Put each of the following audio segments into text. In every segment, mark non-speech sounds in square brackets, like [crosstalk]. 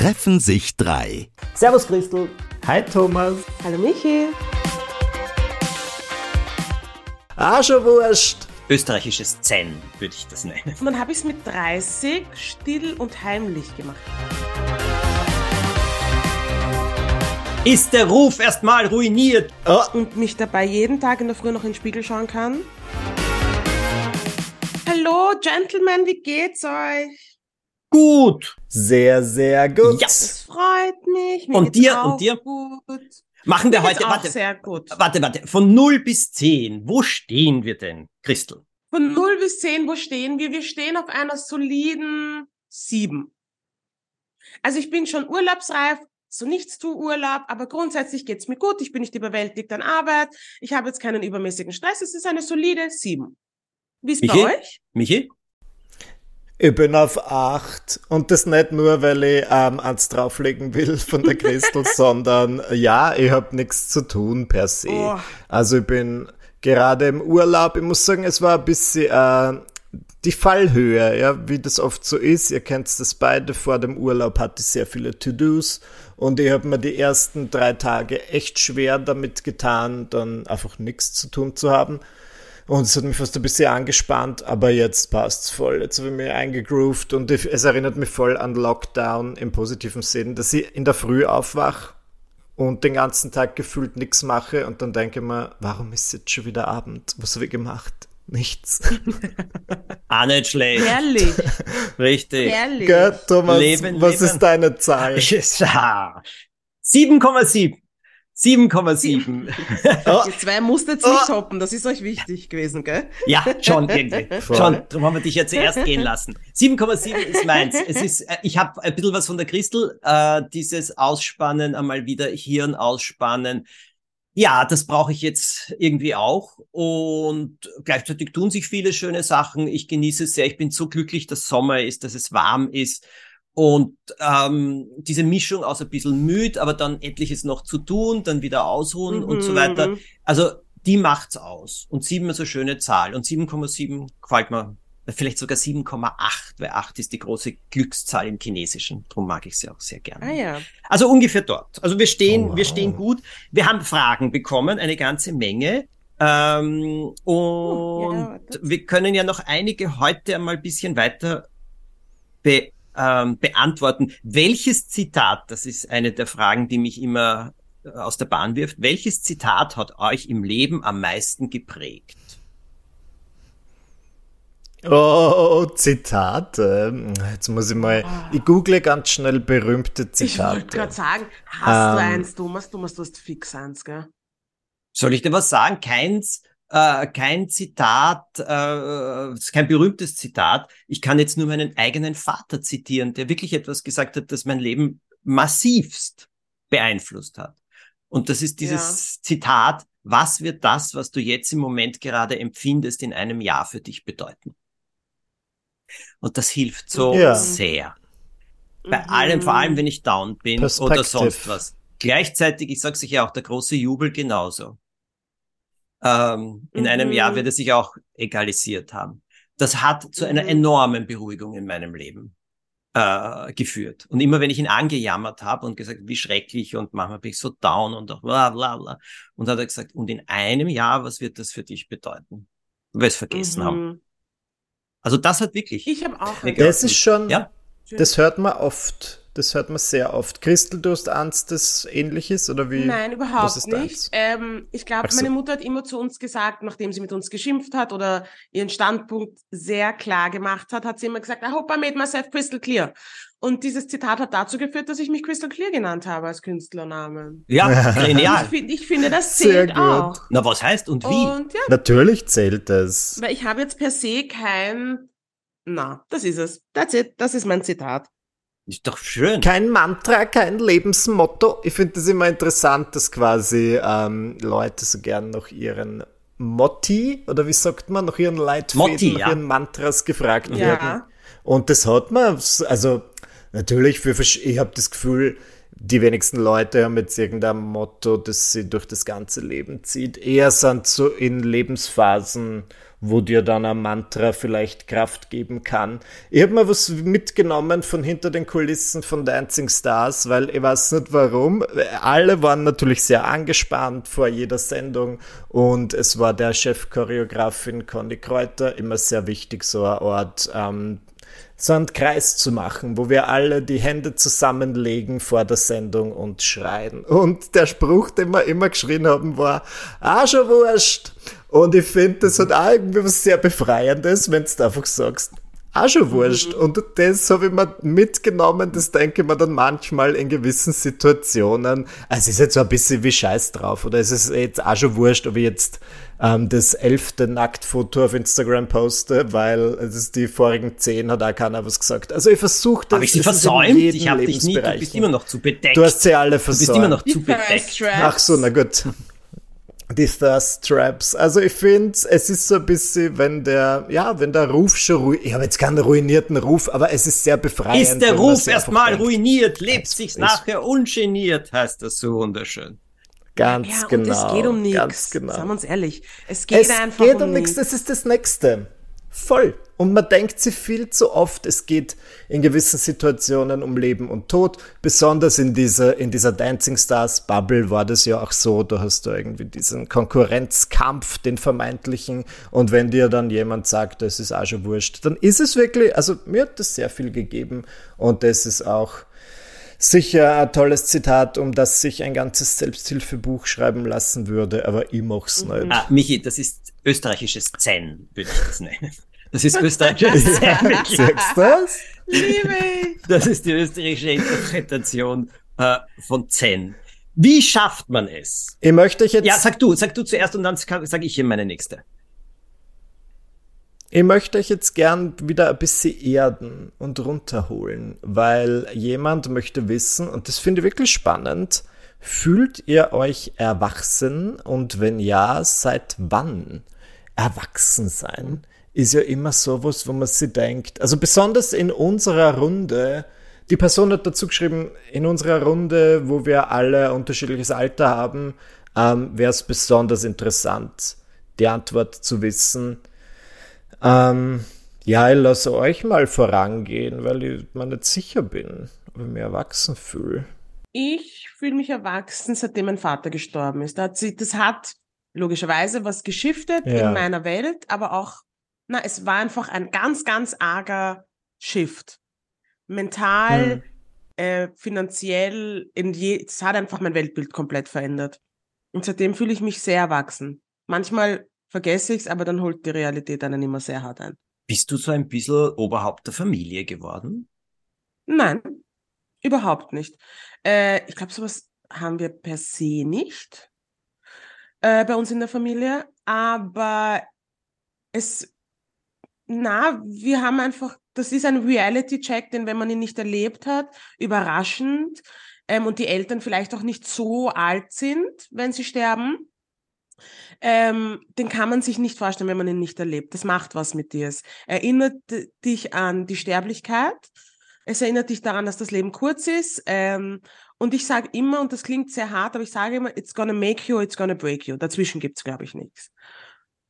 treffen sich drei. Servus Christel. Hi Thomas. Hallo Michi. Ah, schon wurscht. Österreichisches Zen würde ich das nennen. Und dann habe ich es mit 30 still und heimlich gemacht. Ist der Ruf erstmal ruiniert? Oh. Und mich dabei jeden Tag in der Früh noch in den Spiegel schauen kann. Hallo, Gentlemen, wie geht's euch? Gut. Sehr, sehr gut. Ja. Das freut mich. Mir und dir, und dir? Gut. Machen wir heute, auch warte, sehr gut. warte, warte, von 0 bis 10, wo stehen wir denn, Christel? Von 0 bis 10, wo stehen wir? Wir stehen auf einer soliden 7. Also ich bin schon urlaubsreif, so nichts tu Urlaub, aber grundsätzlich geht's mir gut. Ich bin nicht überwältigt an Arbeit. Ich habe jetzt keinen übermäßigen Stress. Es ist eine solide 7. Wie ist Michi? bei euch? Michi? Ich bin auf 8 und das nicht nur, weil ich ähm, eins drauflegen will von der Christel, [laughs] sondern ja, ich habe nichts zu tun per se. Oh. Also ich bin gerade im Urlaub. Ich muss sagen, es war ein bisschen äh, die Fallhöhe, ja, wie das oft so ist. Ihr kennt das beide. Vor dem Urlaub hatte ich sehr viele To-Dos und ich habe mir die ersten drei Tage echt schwer damit getan, dann einfach nichts zu tun zu haben. Und es hat mich fast ein bisschen angespannt, aber jetzt passt's voll. Jetzt habe ich mich eingegroovt und es erinnert mich voll an Lockdown im positiven Sinn, dass ich in der Früh aufwach und den ganzen Tag gefühlt nichts mache und dann denke ich mir, warum ist jetzt schon wieder Abend? Was habe ich gemacht? Nichts. [laughs] Ah, nicht schlecht. Herrlich. Richtig. Herrlich. Gell, Thomas, Leben, was leben. ist deine Zahl? [laughs] 7,7. 7,7. Oh, [laughs] Ihr zwei musstet nicht toppen, das ist euch wichtig gewesen, gell? Ja, schon irgendwie. [laughs] Voll. Schon, darum haben wir dich ja zuerst gehen lassen. 7,7 ist meins. Es ist, äh, ich habe ein bisschen was von der Christel, äh, dieses Ausspannen, einmal wieder Hirn ausspannen. Ja, das brauche ich jetzt irgendwie auch. Und gleichzeitig tun sich viele schöne Sachen. Ich genieße es sehr. Ich bin so glücklich, dass Sommer ist, dass es warm ist. Und ähm, diese Mischung aus ein bisschen müde, aber dann etliches noch zu tun, dann wieder ausruhen und so weiter. Mhm. Also die macht's aus. Und sieben ist eine schöne Zahl. Und 7,7 gefällt mir. Vielleicht sogar 7,8, weil 8 ist die große Glückszahl im Chinesischen. Darum mag ich sie auch sehr gerne. Ah ja. Also ungefähr dort. Also wir stehen, Oh, wow. wir stehen gut. Wir haben Fragen bekommen, eine ganze Menge. Ähm, und Oh, ja, wir können ja noch einige heute einmal ein bisschen weiter be, ähm, beantworten. Welches Zitat, das ist eine der Fragen, die mich immer äh, aus der Bahn wirft, welches Zitat hat euch im Leben am meisten geprägt? oh, Zitate. Jetzt muss ich mal, ich google ganz schnell berühmte Ich wollte Zitate. gerade sagen, hast du Ähm. eins, Thomas? Thomas, du hast fix eins, gell? Soll ich dir was sagen? Keins, äh, kein Zitat, äh, kein berühmtes Zitat. Ich kann jetzt nur meinen eigenen Vater zitieren, der wirklich etwas gesagt hat, das mein Leben massivst beeinflusst hat. Und das ist dieses Zitat, was wird das, was du jetzt im Moment gerade empfindest, in einem Jahr für dich bedeuten? Und das hilft so Ja. sehr. Bei Mhm. allem, vor allem wenn ich down bin oder sonst was. Gleichzeitig, ich sag's euch ja auch, der große Jubel genauso. Ähm, in einem Mhm. Jahr wird es sich auch egalisiert haben. Das hat zu einer Mhm. enormen Beruhigung in meinem Leben äh, geführt. Und immer wenn ich ihn angejammert habe und gesagt, wie schrecklich und manchmal bin ich so down und auch bla bla bla. Und hat er gesagt, und in einem Jahr, was wird das für dich bedeuten? Weil wir es vergessen haben. Mhm. Also das hat wirklich. Ich habe auch. Das ist schon, Ja. das hört man oft. Das hört man sehr oft. Christel, du hast eins, das ähnliches oder wie? Nein, Was überhaupt ist nicht. Ähm, ich glaube, so. meine Mutter hat immer zu uns gesagt, nachdem sie mit uns geschimpft hat oder ihren Standpunkt sehr klar gemacht hat, hat sie immer gesagt, I hope I made myself crystal clear. Und dieses Zitat hat dazu geführt, dass ich mich Crystal Clear genannt habe als Künstlername. Ja, [laughs] Ich, genial. find, ich finde, das Sehr zählt gut. auch. Na, was heißt und wie? Und ja, Natürlich zählt das. weil ich habe jetzt per se kein, na, das ist es. That's it. Das ist mein Zitat. Ist doch schön. Kein Mantra, kein Lebensmotto. Ich finde das immer interessant, dass quasi ähm, Leute so gern nach ihren Motti oder wie sagt man, nach ihren Leitfäden, Motti, nach ja. ihren Mantras gefragt Ja. werden. Und das hat man, also natürlich, für, versch- ich habe das Gefühl, die wenigsten Leute haben jetzt irgendein Motto, das sie durch das ganze Leben zieht. Eher sind so in Lebensphasen wo dir dann ein Mantra vielleicht Kraft geben kann. Ich habe mal was mitgenommen von hinter den Kulissen von Dancing Stars, weil ich weiß nicht warum. Alle waren natürlich sehr angespannt vor jeder Sendung und es war der Chefchoreografin Conny Kräuter immer sehr wichtig, so ein Ort, ähm, so einen Kreis zu machen, wo wir alle die Hände zusammenlegen vor der Sendung und schreien. Und der Spruch, den wir immer geschrien haben, war, ah, schon wurscht. Und ich finde, das hat auch irgendwie was sehr Befreiendes, wenn du einfach sagst, auch schon wurscht. Mhm. Und das habe ich mir mitgenommen, das denke ich mir dann manchmal in gewissen Situationen. Also es ist jetzt so ein bisschen wie Scheiß drauf, oder es ist jetzt auch schon wurscht, ob ich jetzt ähm, das elfte Nacktfoto auf Instagram poste, weil es ist die vorigen zehn hat auch keiner was gesagt. Also ich versuche das. Habe ich sie versäumt? Ich habe dich nie, du bist immer noch zu bedeckt. Du hast sie alle versäumt. Du bist immer noch zu bedeckt. Ach so, na gut die Thirst Traps. Also ich finde, es ist so ein bisschen, wenn der, ja, wenn der Ruf schon ruiniert, ich habe jetzt keinen ruinierten Ruf, aber es ist sehr befreiend. Ist der Ruf erstmal ruiniert, lebt sich's nachher ungeniert, heißt das so wunderschön. Ganz ja, genau. Und es geht um nichts. Genau. Sagen wir uns ehrlich. Es geht es einfach geht um, um nichts. Das ist das Nächste. Voll. Und man denkt sich viel zu oft, es geht in gewissen Situationen um Leben und Tod. Besonders in dieser, in dieser Dancing Stars Bubble war das ja auch so. Da hast du irgendwie diesen Konkurrenzkampf, den vermeintlichen. Und wenn dir dann jemand sagt, das ist auch schon wurscht, dann ist es wirklich, also mir hat das sehr viel gegeben. Und das ist auch sicher ein tolles Zitat, um das sich ein ganzes Selbsthilfebuch schreiben lassen würde, aber ich mach's nicht. Ah, Michi, das ist österreichisches Zen, würde ich das nennen. Das ist österreichisches [laughs] Zen. Sagst du das? Liebe Das ist die österreichische Interpretation äh, von Zen. Wie schafft man es? Ich möchte euch jetzt. Ja, sag du, sag du zuerst und dann sage ich hier meine nächste. Ich möchte euch jetzt gern wieder ein bisschen erden und runterholen, weil jemand möchte wissen, und das finde ich wirklich spannend, fühlt ihr euch erwachsen und wenn ja, seit wann? Erwachsen sein ist ja immer sowas, wo man sich denkt, also besonders in unserer Runde, die Person hat dazu geschrieben, in unserer Runde, wo wir alle unterschiedliches Alter haben, ähm, wäre es besonders interessant, die Antwort zu wissen ähm, ja, ich lasse euch mal vorangehen, weil ich mir nicht sicher bin, ob ich mich erwachsen fühle. Ich fühle mich erwachsen, seitdem mein Vater gestorben ist. Das hat, sie, das hat logischerweise was geschiftet ja. in meiner Welt, aber auch, na, es war einfach ein ganz, ganz arger Shift. Mental, hm. äh, finanziell, in je, es hat einfach mein Weltbild komplett verändert. Und seitdem fühle ich mich sehr erwachsen. Manchmal vergesse ich es, aber dann holt die Realität einen immer sehr hart ein. Bist du so ein bisschen Oberhaupt der Familie geworden? Nein, überhaupt nicht. Äh, ich glaube, sowas haben wir per se nicht äh, bei uns in der Familie, aber es, na, wir haben einfach, das ist ein Reality-Check, den wenn man ihn nicht erlebt hat, überraschend ähm, und die Eltern vielleicht auch nicht so alt sind, wenn sie sterben, ähm, den kann man sich nicht vorstellen, wenn man ihn nicht erlebt. Das macht was mit dir. Es erinnert dich an die Sterblichkeit. Es erinnert dich daran, dass das Leben kurz ist. Ähm, und ich sage immer, und das klingt sehr hart, aber ich sage immer, it's gonna make you, it's gonna break you. Dazwischen gibt's glaube ich, nichts.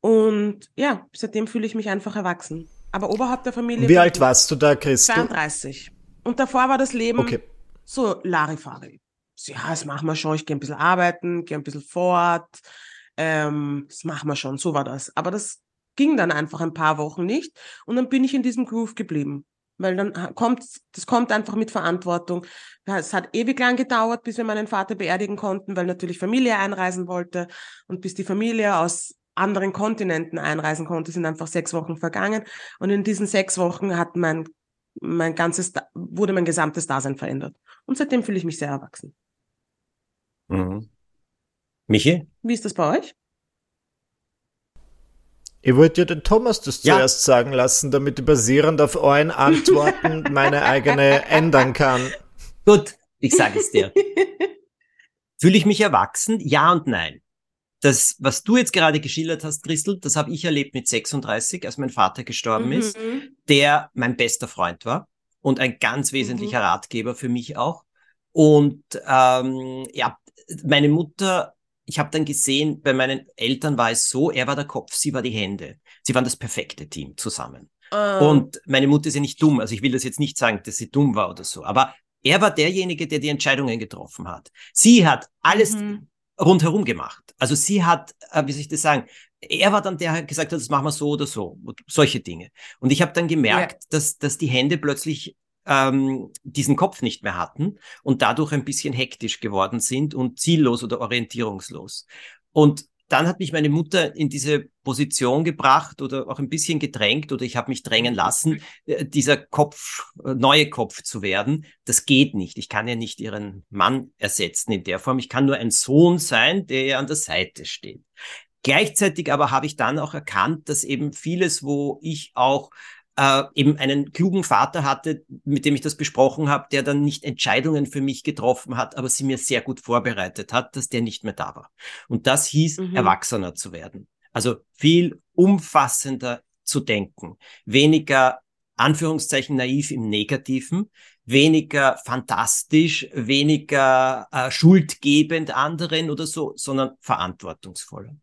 Und ja, seitdem fühle ich mich einfach erwachsen. Aber oberhalb der Familie. Wie alt warst du da, Christi? 32. Und davor war das Leben okay. so Larifari. Ja, das machen wir schon. Ich gehe ein bisschen arbeiten, gehe ein bisschen fort, ähm, das machen wir schon, so war das. Aber das ging dann einfach ein paar Wochen nicht und dann bin ich in diesem Groove geblieben. Weil dann kommt, das kommt einfach mit Verantwortung. Es hat ewig lang gedauert, bis wir meinen Vater beerdigen konnten, weil natürlich Familie einreisen wollte. Und bis die Familie aus anderen Kontinenten einreisen konnte, sind einfach sechs Wochen vergangen. Und in diesen sechs Wochen hat mein, mein ganzes, wurde mein gesamtes Dasein verändert. Und seitdem fühle ich mich sehr erwachsen. Mhm. Michi? Wie ist das bei euch? Ich wollte ja den Thomas das ja. zuerst sagen lassen, damit ich basierend auf euren Antworten [laughs] meine eigene ändern kann. Gut, ich sage es dir. Fühle ich mich erwachsen? Ja und nein. Das, was du jetzt gerade geschildert hast, Christel, das habe ich erlebt mit 36, als mein Vater gestorben mhm. ist, der mein bester Freund war und ein ganz wesentlicher mhm. Ratgeber für mich auch. Und ähm, ja, meine Mutter ich habe dann gesehen, bei meinen Eltern war es so, er war der Kopf, sie war die Hände. Sie waren das perfekte Team zusammen. Ah. Und meine Mutter ist ja nicht dumm. Also ich will das jetzt nicht sagen, dass sie dumm war oder so. Aber er war derjenige, der die Entscheidungen getroffen hat. Sie hat alles Mhm. rundherum gemacht. Also sie hat, äh, wie soll ich das sagen, er war dann der, der gesagt hat, das machen wir so oder so. Solche Dinge. Und ich habe dann gemerkt, dass, dass die Hände plötzlich ähm, diesen Kopf nicht mehr hatten und dadurch ein bisschen hektisch geworden sind und ziellos oder orientierungslos. Und dann hat mich meine Mutter in diese Position gebracht oder auch ein bisschen gedrängt oder ich habe mich drängen lassen, äh, dieser Kopf, äh, neue Kopf zu werden. Das geht nicht. Ich kann ja nicht ihren Mann ersetzen in der Form. Ich kann nur ein Sohn sein, der ihr an der Seite steht. Gleichzeitig aber habe ich dann auch erkannt, dass eben vieles, wo ich auch äh, eben einen klugen Vater hatte, mit dem ich das besprochen habe, der dann nicht Entscheidungen für mich getroffen hat, aber sie mir sehr gut vorbereitet hat, dass der nicht mehr da war. Und das hieß, Mhm. erwachsener zu werden. Also viel umfassender zu denken, weniger Anführungszeichen naiv im Negativen, weniger fantastisch, weniger äh, schuldgebend anderen oder so, sondern verantwortungsvoller.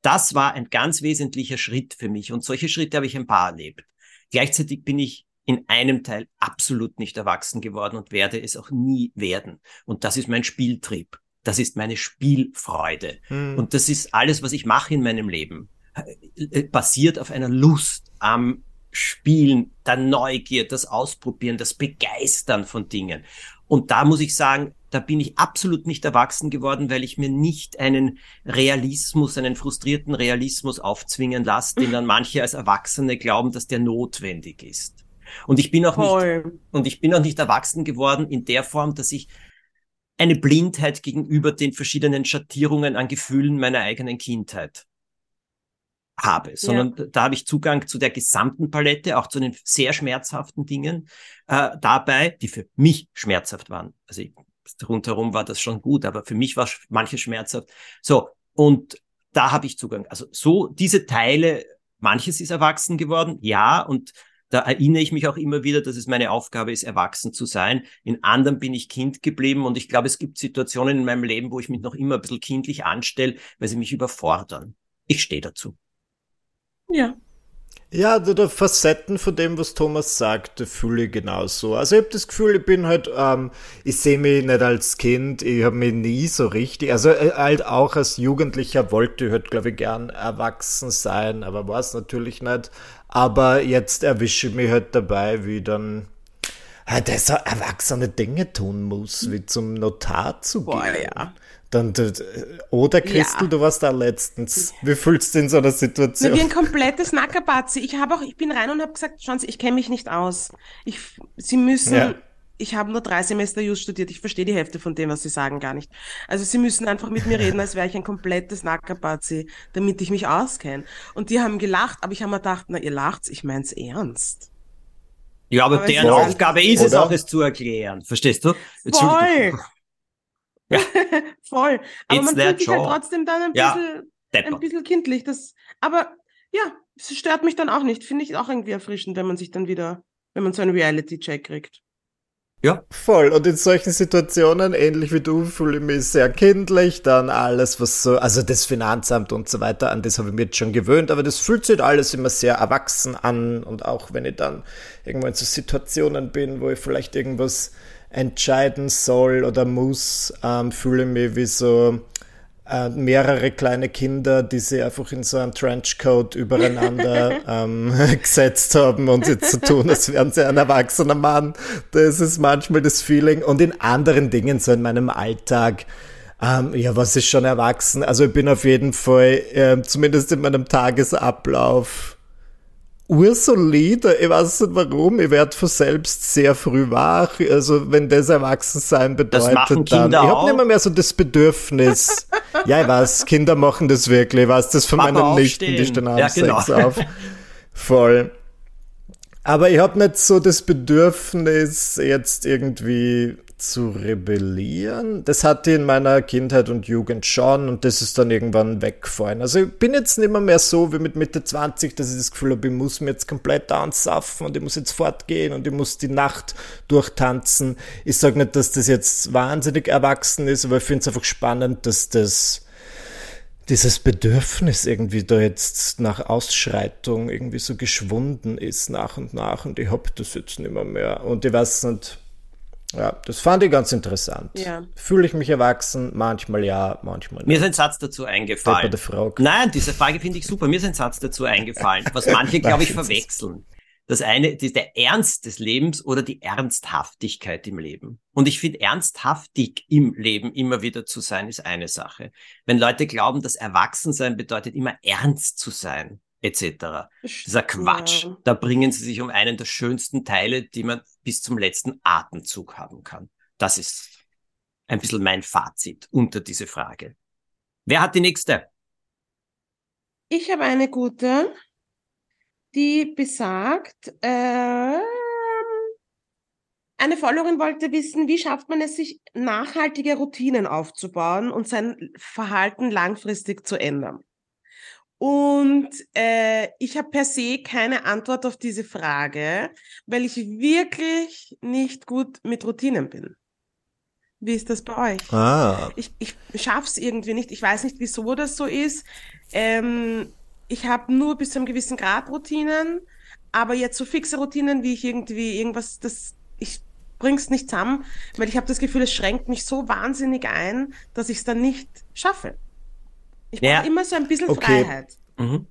Das war ein ganz wesentlicher Schritt für mich und solche Schritte habe ich ein paar erlebt. Gleichzeitig bin ich in einem Teil absolut nicht erwachsen geworden und werde es auch nie werden. Und das ist mein Spieltrieb. Das ist meine Spielfreude. Hm. Und das ist alles, was ich mache in meinem Leben. Äh, Basiert auf einer Lust am Spielen, der Neugier, das Ausprobieren, das Begeistern von Dingen. Und da muss ich sagen, da bin ich absolut nicht erwachsen geworden, weil ich mir nicht einen Realismus, einen frustrierten Realismus aufzwingen lasse, den dann manche als Erwachsene glauben, dass der notwendig ist. Und ich bin auch nicht Voll. und ich bin auch nicht erwachsen geworden in der Form, dass ich eine Blindheit gegenüber den verschiedenen Schattierungen an Gefühlen meiner eigenen Kindheit habe, sondern da habe ich Zugang zu der gesamten Palette, auch zu den sehr schmerzhaften Dingen äh, dabei, die für mich schmerzhaft waren. Also ich, rundherum war das schon gut, aber für mich war manches schmerzhaft. So, und da habe ich Zugang. Also so diese Teile, manches ist erwachsen geworden, ja, und da erinnere ich mich auch immer wieder, dass es meine Aufgabe ist, erwachsen zu sein. In anderen bin ich Kind geblieben und ich glaube, es gibt Situationen in meinem Leben, wo ich mich noch immer ein bisschen kindlich anstelle, weil sie mich überfordern. Ich stehe dazu. Ja. Ja, die, die Facetten von dem, was Thomas sagte, fühle ich genauso. Also ich habe das Gefühl, ich bin halt, ähm, ich sehe mich nicht als Kind, ich habe mich nie so richtig, also äh, halt auch als Jugendlicher wollte ich halt, glaube ich, gern erwachsen sein, aber war es natürlich nicht. Aber jetzt erwische ich mich halt dabei, wie dann halt so erwachsene Dinge tun muss, wie zum Notar zu Boah, gehen. ja. Dann, oder Christel, Ja. du warst da letztens. Wie fühlst du in so einer Na, Situation? wie ein komplettes Nackerbatzi. Ich habe auch, ich bin rein und habe gesagt, schauen Sie, ich kenne mich nicht aus. Ich, Sie müssen, Ja. ich habe nur drei Semester Just studiert, ich verstehe die Hälfte von dem, was Sie sagen, gar nicht. Also Sie müssen einfach mit mir reden, als wäre ich ein komplettes Nackerbatzi, damit ich mich auskenne. Und die haben gelacht, aber ich habe mir gedacht, na, ihr lacht's, ich mein's ernst. Ja, aber, Aber deren ist Aufgabe ist es auch, es zu erklären. Verstehst du? Voll! Ja. [laughs] Voll. Aber It's man fühlt sich halt trotzdem dann ein Ja. bisschen, ein Deppert. bisschen kindlich. Das, aber ja, es stört mich dann auch nicht. Finde ich auch irgendwie erfrischend, wenn man sich dann wieder, wenn man so einen Reality-Check kriegt. Voll. Und in solchen Situationen, ähnlich wie du, fühle ich mich sehr kindlich. Dann alles, was so, also das Finanzamt und so weiter, an das habe ich mich jetzt schon gewöhnt, aber das fühlt sich alles immer sehr erwachsen an. Und auch wenn ich dann irgendwo in so Situationen bin, wo ich vielleicht irgendwas entscheiden soll oder muss, ähm, fühle ich mich wie so äh, mehrere kleine Kinder, die sie einfach in so einem Trenchcoat übereinander [laughs] ähm, [laughs] gesetzt haben und jetzt so tun, als wären sie ein erwachsener Mann. Das ist manchmal das Feeling. Und in anderen Dingen, so in meinem Alltag, ähm, ja, was ist schon erwachsen? Also ich bin auf jeden Fall, äh, zumindest in meinem Tagesablauf, ursolide. Ich weiß nicht warum. Ich werde von selbst sehr früh wach. Also wenn das Erwachsensein bedeutet, dann. Kinder Ich habe nicht mehr, mehr so das Bedürfnis. [laughs] ja, ich weiß, Kinder machen das wirklich. Ich weiß das von Papa meinen Nichten, die stehen um Ja, genau. auf. Voll. Aber ich habe nicht so das Bedürfnis, jetzt irgendwie zu rebellieren. Das hatte ich in meiner Kindheit und Jugend schon und das ist dann irgendwann weggefallen. Also ich bin jetzt nicht mehr, mehr so wie mit Mitte 20, dass ich das Gefühl habe, ich muss mir jetzt komplett ansaffen und ich muss jetzt fortgehen und ich muss die Nacht durchtanzen. Ich sage nicht, dass das jetzt wahnsinnig erwachsen ist, aber ich finde es einfach spannend, dass das dieses Bedürfnis irgendwie da jetzt nach Ausschreitung irgendwie so geschwunden ist nach und nach und ich hab das jetzt nicht mehr mehr. Und ich weiß nicht, ja, das fand ich ganz interessant. Ja. Fühle ich mich erwachsen? Manchmal ja, manchmal nicht. Mir ist ein Satz dazu eingefallen. Nein, diese Frage finde ich super. Mir ist ein Satz dazu eingefallen, was manche, [laughs] glaube ich, verwechseln. Das eine, die, der Ernst des Lebens oder die Ernsthaftigkeit im Leben. Und ich finde, ernsthaftig im Leben immer wieder zu sein, ist eine Sache. Wenn Leute glauben, dass Erwachsensein bedeutet, immer ernst zu sein, etc. Dieser Quatsch. Ja. Da bringen sie sich um einen der schönsten Teile, die man bis zum letzten Atemzug haben kann. Das ist ein bisschen mein Fazit unter diese Frage. Wer hat die nächste? Ich habe eine gute die besagt, äh, eine Followerin wollte wissen, wie schafft man es, sich nachhaltige Routinen aufzubauen und sein Verhalten langfristig zu ändern. Und äh, ich habe per se keine Antwort auf diese Frage, weil ich wirklich nicht gut mit Routinen bin. Wie ist das bei euch? Ah. Ich, ich schaff's irgendwie nicht. Ich weiß nicht, wieso das so ist. Ähm, ich habe nur bis zu einem gewissen Grad Routinen, aber jetzt so fixe Routinen, wie ich irgendwie irgendwas, das ich bring's nicht zusammen, weil ich habe das Gefühl, es schränkt mich so wahnsinnig ein, dass ich es dann nicht schaffe. Ich brauche ja. immer so ein bisschen okay. Freiheit. Mhm.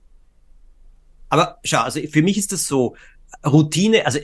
Aber schau, also für mich ist das so, Routine, also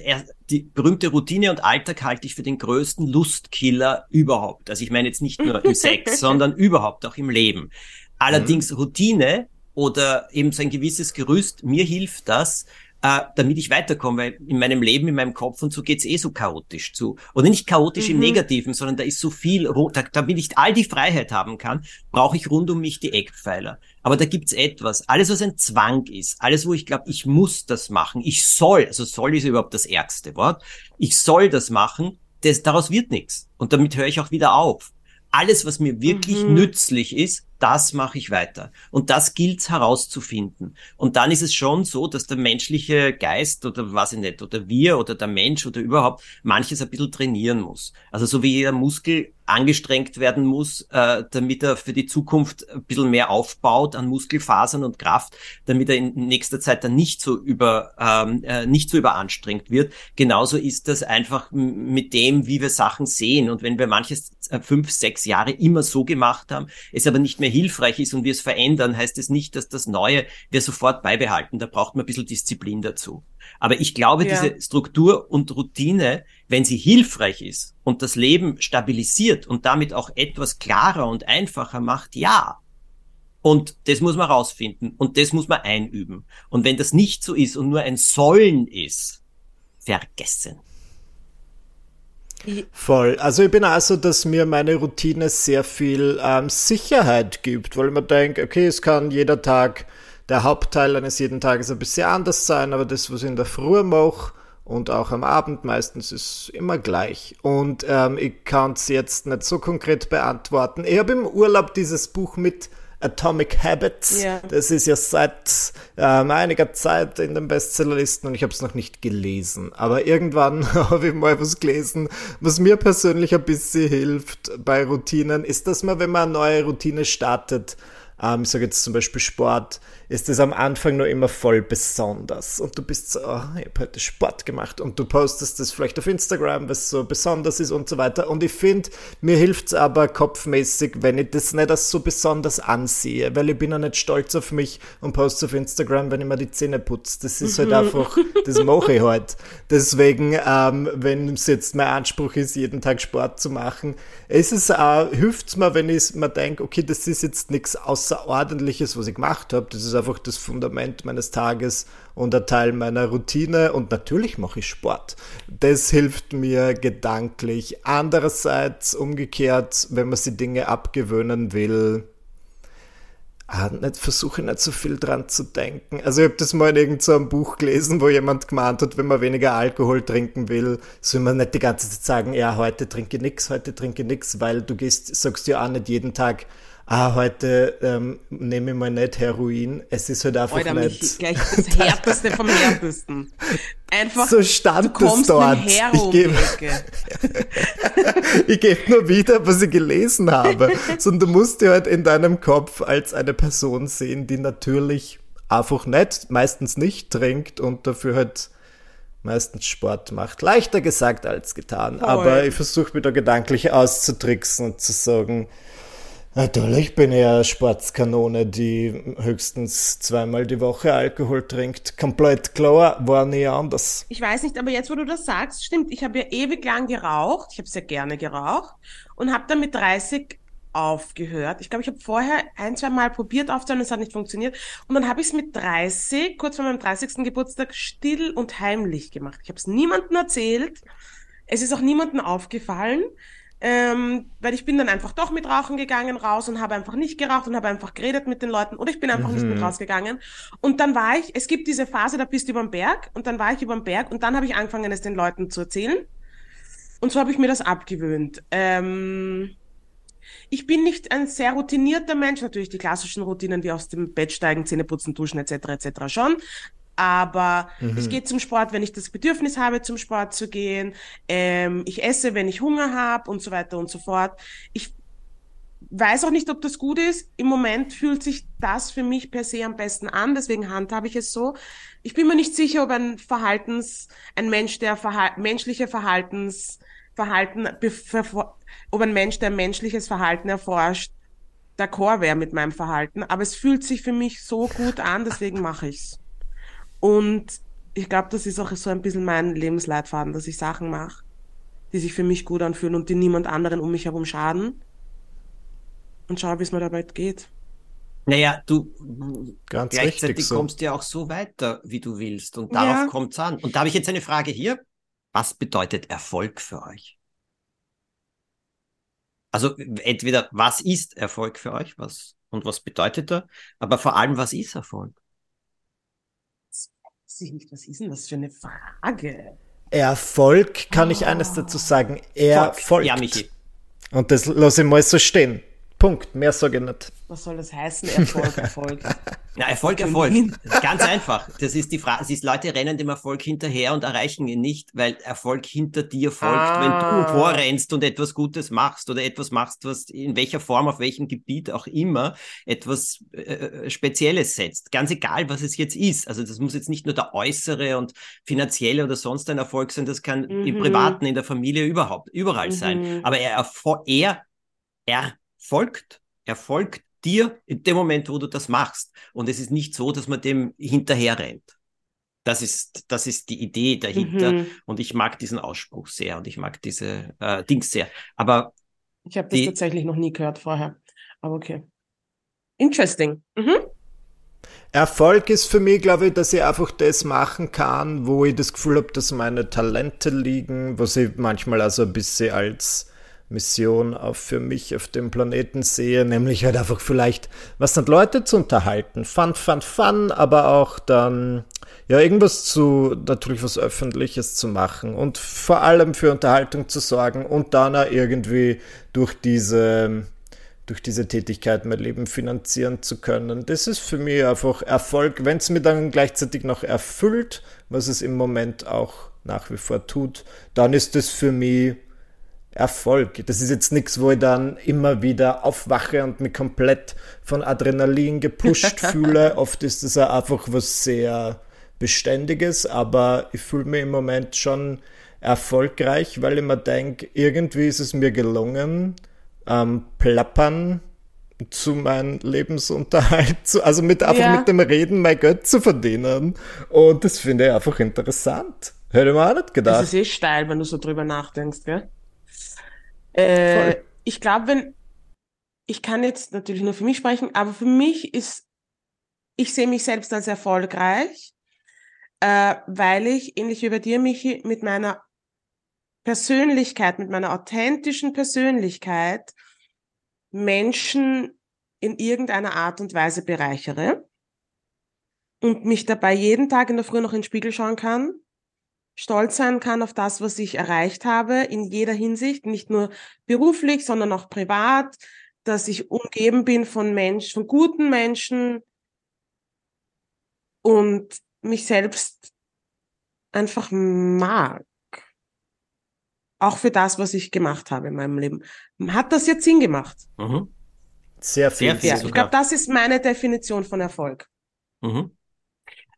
die berühmte Routine und Alltag halte ich für den größten Lustkiller überhaupt. Also ich meine jetzt nicht nur im Sex, [laughs] sondern überhaupt auch im Leben. Allerdings mhm. Routine oder eben so ein gewisses Gerüst. Mir hilft das, äh, damit ich weiterkomme, weil in meinem Leben, in meinem Kopf und so geht's eh so chaotisch zu. Oder nicht chaotisch mhm. im Negativen, sondern da ist so viel, da, damit ich all die Freiheit haben kann, brauche ich rund um mich die Eckpfeiler. Aber da gibt's etwas, alles was ein Zwang ist, alles wo ich glaube, ich muss das machen, ich soll, also soll ist überhaupt das ärgste Wort, ich soll das machen, das, daraus wird nichts. Und damit höre ich auch wieder auf. Alles, was mir wirklich mhm. nützlich ist, das mache ich weiter. Und das gilt herauszufinden. Und dann ist es schon so, dass der menschliche Geist oder was ich nicht, oder wir oder der Mensch oder überhaupt manches ein bisschen trainieren muss. Also so wie jeder Muskel angestrengt werden muss, äh, damit er für die Zukunft ein bisschen mehr aufbaut an Muskelfasern und Kraft, damit er in nächster Zeit dann nicht so über ähm, äh, nicht so überanstrengt wird. Genauso ist das einfach mit dem, wie wir Sachen sehen. Und wenn wir manches äh, fünf, sechs Jahre immer so gemacht haben, es aber nicht mehr hilfreich ist und wir es verändern, heißt es nicht, dass das Neue wir sofort beibehalten. Da braucht man ein bisschen Disziplin dazu. Aber ich glaube, ja. diese Struktur und Routine, wenn sie hilfreich ist und das Leben stabilisiert und damit auch etwas klarer und einfacher macht, ja. Und das muss man rausfinden und das muss man einüben. Und wenn das nicht so ist und nur ein Sollen ist, vergessen. Voll. Also ich bin also, dass mir meine Routine sehr viel ähm, Sicherheit gibt, weil man denkt, okay, es kann jeder Tag der Hauptteil eines jeden Tages ein bisschen anders sein, aber das, was ich in der Früh mache und auch am Abend meistens, ist immer gleich. Und ähm, ich kann es jetzt nicht so konkret beantworten. Ich habe im Urlaub dieses Buch mit Atomic Habits. Ja. Das ist ja seit ähm, einiger Zeit in den Bestsellerlisten und ich habe es noch nicht gelesen. Aber irgendwann [laughs] habe ich mal was gelesen, was mir persönlich ein bisschen hilft bei Routinen, ist, dass man, wenn man eine neue Routine startet, ähm, ich sage jetzt zum Beispiel Sport, ist es am Anfang nur immer voll besonders. Und du bist so, oh, ich habe heute Sport gemacht und du postest das vielleicht auf Instagram, was so besonders ist und so weiter. Und ich finde, mir hilft es aber kopfmäßig, wenn ich das nicht als so besonders ansehe, weil ich bin ja nicht stolz auf mich und poste auf Instagram, wenn ich mir die Zähne putze. Das ist halt einfach, das mache ich halt. Deswegen, ähm, wenn es jetzt mein Anspruch ist, jeden Tag Sport zu machen, ist es auch, hilft es mir, wenn ich mir denke, okay, das ist jetzt nichts Außerordentliches, was ich gemacht habe. Das ist einfach das Fundament meines Tages und ein Teil meiner Routine und natürlich mache ich Sport. Das hilft mir gedanklich. Andererseits umgekehrt, wenn man sich Dinge abgewöhnen will, ah, nicht versuche nicht so viel dran zu denken. Also ich habe das mal in irgendeinem so Buch gelesen, wo jemand gemeint hat, wenn man weniger Alkohol trinken will, soll man nicht die ganze Zeit sagen, ja, heute trinke ich nichts, heute trinke ich nichts, weil du gehst, sagst ja auch nicht jeden Tag, ah, heute ähm, nehme ich mal nicht Heroin. Es ist halt einfach Alter, nicht. Michi, gleich das Härteste vom Härtesten. Einfach, So stand du kommst dort. Ich gebe- [laughs] gebe nur wieder, was ich gelesen habe. [laughs] Sondern du musst dir halt in deinem Kopf als eine Person sehen, die natürlich einfach nicht, meistens nicht trinkt und dafür halt meistens Sport macht. Leichter gesagt als getan. Voll. Aber ich versuche mir da gedanklich auszutricksen und zu sagen, natürlich bin ich eine Sportskanone, die höchstens zweimal die Woche Alkohol trinkt. Komplett klar, war nie anders. Ich weiß nicht, aber jetzt, wo du das sagst, stimmt, ich habe ja ewig lang geraucht. Ich habe sehr gerne geraucht und habe dann mit 30 aufgehört. Ich glaube, ich habe vorher ein, zwei Mal probiert aufzuhören, es hat nicht funktioniert. Und dann habe ich es mit 30, kurz vor meinem 30. Geburtstag, still und heimlich gemacht. Ich habe es niemandem erzählt. Es ist auch niemandem aufgefallen. Ähm, weil ich bin dann einfach doch mit Rauchen gegangen raus und habe einfach nicht geraucht und habe einfach geredet mit den Leuten oder ich bin einfach nicht mit rausgegangen. Und dann war ich, es gibt diese Phase, da bist du über den Berg und dann war ich über den Berg und dann habe ich angefangen, es den Leuten zu erzählen. Und so habe ich mir das abgewöhnt. Ähm, ich bin nicht ein sehr routinierter Mensch, natürlich die klassischen Routinen wie aus dem Bett steigen, Zähne putzen, duschen etc. etc. schon. Aber ich gehe zum Sport, wenn ich das Bedürfnis habe, zum Sport zu gehen. Ähm, ich esse, wenn ich Hunger habe und so weiter und so fort. Ich weiß auch nicht, ob das gut ist. Im Moment fühlt sich das für mich per se am besten an, deswegen handhabe ich es so. Ich bin mir nicht sicher, ob ein Verhaltens, ein Mensch, der Verhal menschliche Verhaltens, Verhalten, ob ein Mensch, der menschliches Verhalten erforscht, d'accord wäre mit meinem Verhalten. Aber es fühlt sich für mich so gut an, deswegen mache ich's. Und ich glaube, das ist auch so ein bisschen mein Lebensleitfaden, dass ich Sachen mache, die sich für mich gut anfühlen und die niemand anderen um mich herum schaden. Und schau, wie es mir dabei geht. Naja, du Ganz gleichzeitig richtig so. kommst du ja auch so weiter, wie du willst. Und Ja. darauf kommt's an. Und da habe ich jetzt eine Frage hier. Was bedeutet Erfolg für euch? Also entweder, was ist Erfolg für euch? Was und was bedeutet er? Aber vor allem, was ist Erfolg? Nicht, was ist denn das für eine Frage? Erfolg kann ich eines dazu sagen. Er folgt. Ja, Michi. Und das lasse ich mal so stehen. Punkt. Mehr sage ich nicht. Was soll das heißen? Erfolg, Erfolg. [laughs] Na, Erfolg, Erfolg. Ganz einfach. Das ist die Frage. Es ist, Leute rennen dem Erfolg hinterher und erreichen ihn nicht, weil Erfolg hinter dir folgt, Ah. wenn du vorrennst und etwas Gutes machst oder etwas machst, was in welcher Form, auf welchem Gebiet auch immer etwas äh, Spezielles setzt. Ganz egal, was es jetzt ist. Also das muss jetzt nicht nur der äußere und finanzielle oder sonst ein Erfolg sein. Das kann im Mhm. Privaten, in der Familie überhaupt, überall sein. Mhm. Aber er, er, er folgt, er folgt dir in dem Moment, wo du das machst. Und es ist nicht so, dass man dem hinterher rennt. Das ist, das ist die Idee dahinter. Mhm. Und ich mag diesen Ausspruch sehr und ich mag diese äh, Dings sehr. Aber Ich habe das Die- tatsächlich noch nie gehört vorher. Aber okay. Interesting. Mhm. Erfolg ist für mich, glaube ich, dass ich einfach das machen kann, wo ich das Gefühl habe, dass meine Talente liegen, was ich manchmal also ein bisschen als Mission auch für mich auf dem Planeten sehe, nämlich halt einfach vielleicht, was sind Leute zu unterhalten, fun, fun, fun, aber auch dann, ja, irgendwas zu, natürlich was Öffentliches zu machen und vor allem für Unterhaltung zu sorgen und dann auch irgendwie durch diese, durch diese Tätigkeit mein Leben finanzieren zu können. Das ist für mich einfach Erfolg, wenn es mir dann gleichzeitig noch erfüllt, was es im Moment auch nach wie vor tut, dann ist das für mich Erfolg. Das ist jetzt nichts, wo ich dann immer wieder aufwache und mich komplett von Adrenalin gepusht [laughs] fühle. Oft ist es auch einfach was sehr Beständiges, aber ich fühle mich im Moment schon erfolgreich, weil ich mir denke, irgendwie ist es mir gelungen, ähm, plappern zu meinem Lebensunterhalt, zu, also mit einfach Ja. mit dem Reden mein Geld zu verdienen. Und das finde ich einfach interessant. Hätte man auch nicht Das gedacht. ist eh steil, wenn du so drüber nachdenkst, gell? Äh, ich glaube, wenn, ich kann jetzt natürlich nur für mich sprechen, aber für mich ist, ich sehe mich selbst als erfolgreich, äh, weil ich, ähnlich wie bei dir, Michi, mit meiner Persönlichkeit, mit meiner authentischen Persönlichkeit Menschen in irgendeiner Art und Weise bereichere und mich dabei jeden Tag in der Früh noch in den Spiegel schauen kann, stolz sein kann auf das, was ich erreicht habe, in jeder Hinsicht, nicht nur beruflich, sondern auch privat, dass ich umgeben bin von Menschen, von guten Menschen und mich selbst einfach mag. Auch für das, was ich gemacht habe in meinem Leben. Hat das jetzt Sinn gemacht? Mhm. Sehr viel. Sehr viel Ja, ich glaube, das ist meine Definition von Erfolg. Mhm.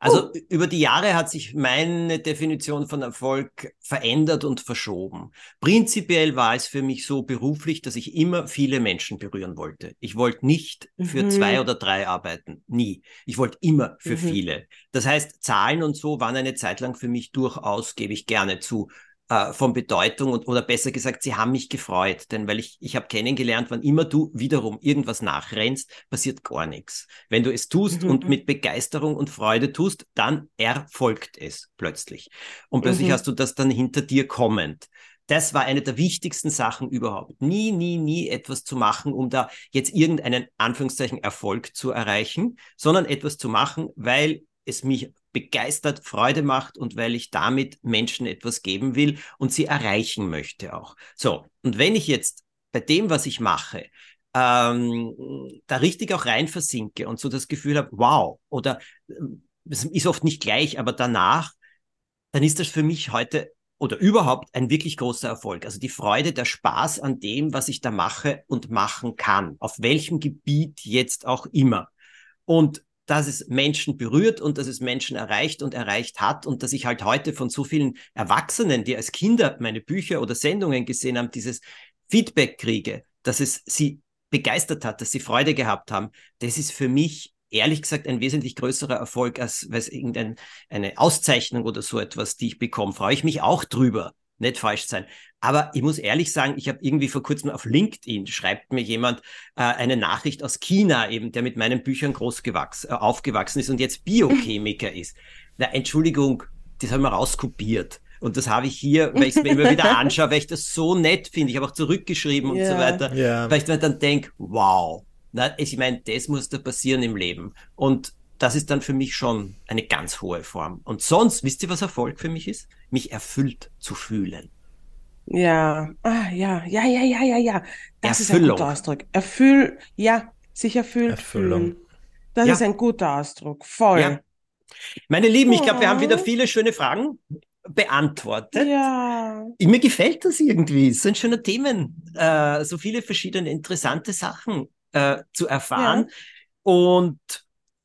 Also über die Jahre hat sich meine Definition von Erfolg verändert und verschoben. Prinzipiell war es für mich so beruflich, dass ich immer viele Menschen berühren wollte. Ich wollte nicht für Mhm. zwei oder drei arbeiten. Nie. Ich wollte immer für Mhm. viele. Das heißt, Zahlen und so waren eine Zeit lang für mich durchaus, gebe ich gerne zu, äh, von Bedeutung und oder besser gesagt, sie haben mich gefreut, denn weil ich ich habe kennengelernt, wann immer du wiederum irgendwas nachrennst, passiert gar nichts. Wenn du es tust Mhm. und mit Begeisterung und Freude tust, dann erfolgt es plötzlich. Und plötzlich Mhm. hast du das dann hinter dir kommend. Das war eine der wichtigsten Sachen überhaupt. Nie, nie, nie etwas zu machen, um da jetzt irgendeinen Anführungszeichen Erfolg zu erreichen, sondern etwas zu machen, weil es mich begeistert, Freude macht und weil ich damit Menschen etwas geben will und sie erreichen möchte auch. So, und wenn ich jetzt bei dem, was ich mache, ähm, da richtig auch rein versinke und so das Gefühl habe, wow, oder ähm, es ist oft nicht gleich, aber danach, dann ist das für mich heute oder überhaupt ein wirklich großer Erfolg. Also die Freude, der Spaß an dem, was ich da mache und machen kann, auf welchem Gebiet jetzt auch immer. Und dass es Menschen berührt und dass es Menschen erreicht und erreicht hat und dass ich halt heute von so vielen Erwachsenen, die als Kinder meine Bücher oder Sendungen gesehen haben, dieses Feedback kriege, dass es sie begeistert hat, dass sie Freude gehabt haben, das ist für mich ehrlich gesagt ein wesentlich größerer Erfolg als, als irgendeine eine Auszeichnung oder so etwas, die ich bekomme. Freue ich mich auch drüber, nicht falsch sein. Aber ich muss ehrlich sagen, ich habe irgendwie vor kurzem auf LinkedIn schreibt mir jemand äh, eine Nachricht aus China eben, der mit meinen Büchern groß gewachsen, äh, aufgewachsen ist und jetzt Biochemiker ist. Na, Entschuldigung, das haben wir rauskopiert. Und das habe ich hier, weil ich es mir immer wieder [laughs] anschaue, weil ich das so nett finde. Ich habe auch zurückgeschrieben und Ja. so weiter. Ja. Weil ich mir dann denke, wow, na, ich meine, das muss da passieren im Leben. Und das ist dann für mich schon eine ganz hohe Form. Und sonst, wisst ihr, was Erfolg für mich ist? Mich erfüllt zu fühlen. Ja, ah, ja, ja, ja, ja, ja, ja. Das ist ein Erfüllung. guter Ausdruck. Erfüll, ja, sich erfüllt Erfüllung. fühlen. Das Ja. ist ein guter Ausdruck. Voll. Ja. Meine Lieben, ich glaube, wir haben wieder viele schöne Fragen beantwortet. Ja. Mir gefällt das irgendwie. So ein schöner Themen, äh, so viele verschiedene interessante Sachen äh, zu erfahren. Und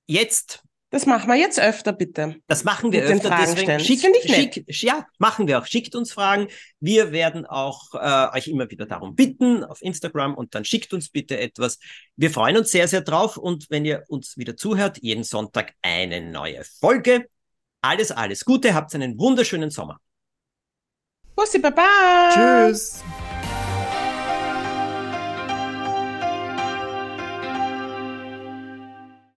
jetzt Das machen wir jetzt öfter, bitte. Das machen wir öfter, deswegen schickt, ich schickt, ja, machen wir auch. Schickt uns Fragen. Wir werden auch äh, euch immer wieder darum bitten auf Instagram und dann schickt uns bitte etwas. Wir freuen uns sehr, sehr drauf und wenn ihr uns wieder zuhört, jeden Sonntag eine neue Folge. Alles, alles Gute, habt einen wunderschönen Sommer. Bussi, Baba. Tschüss.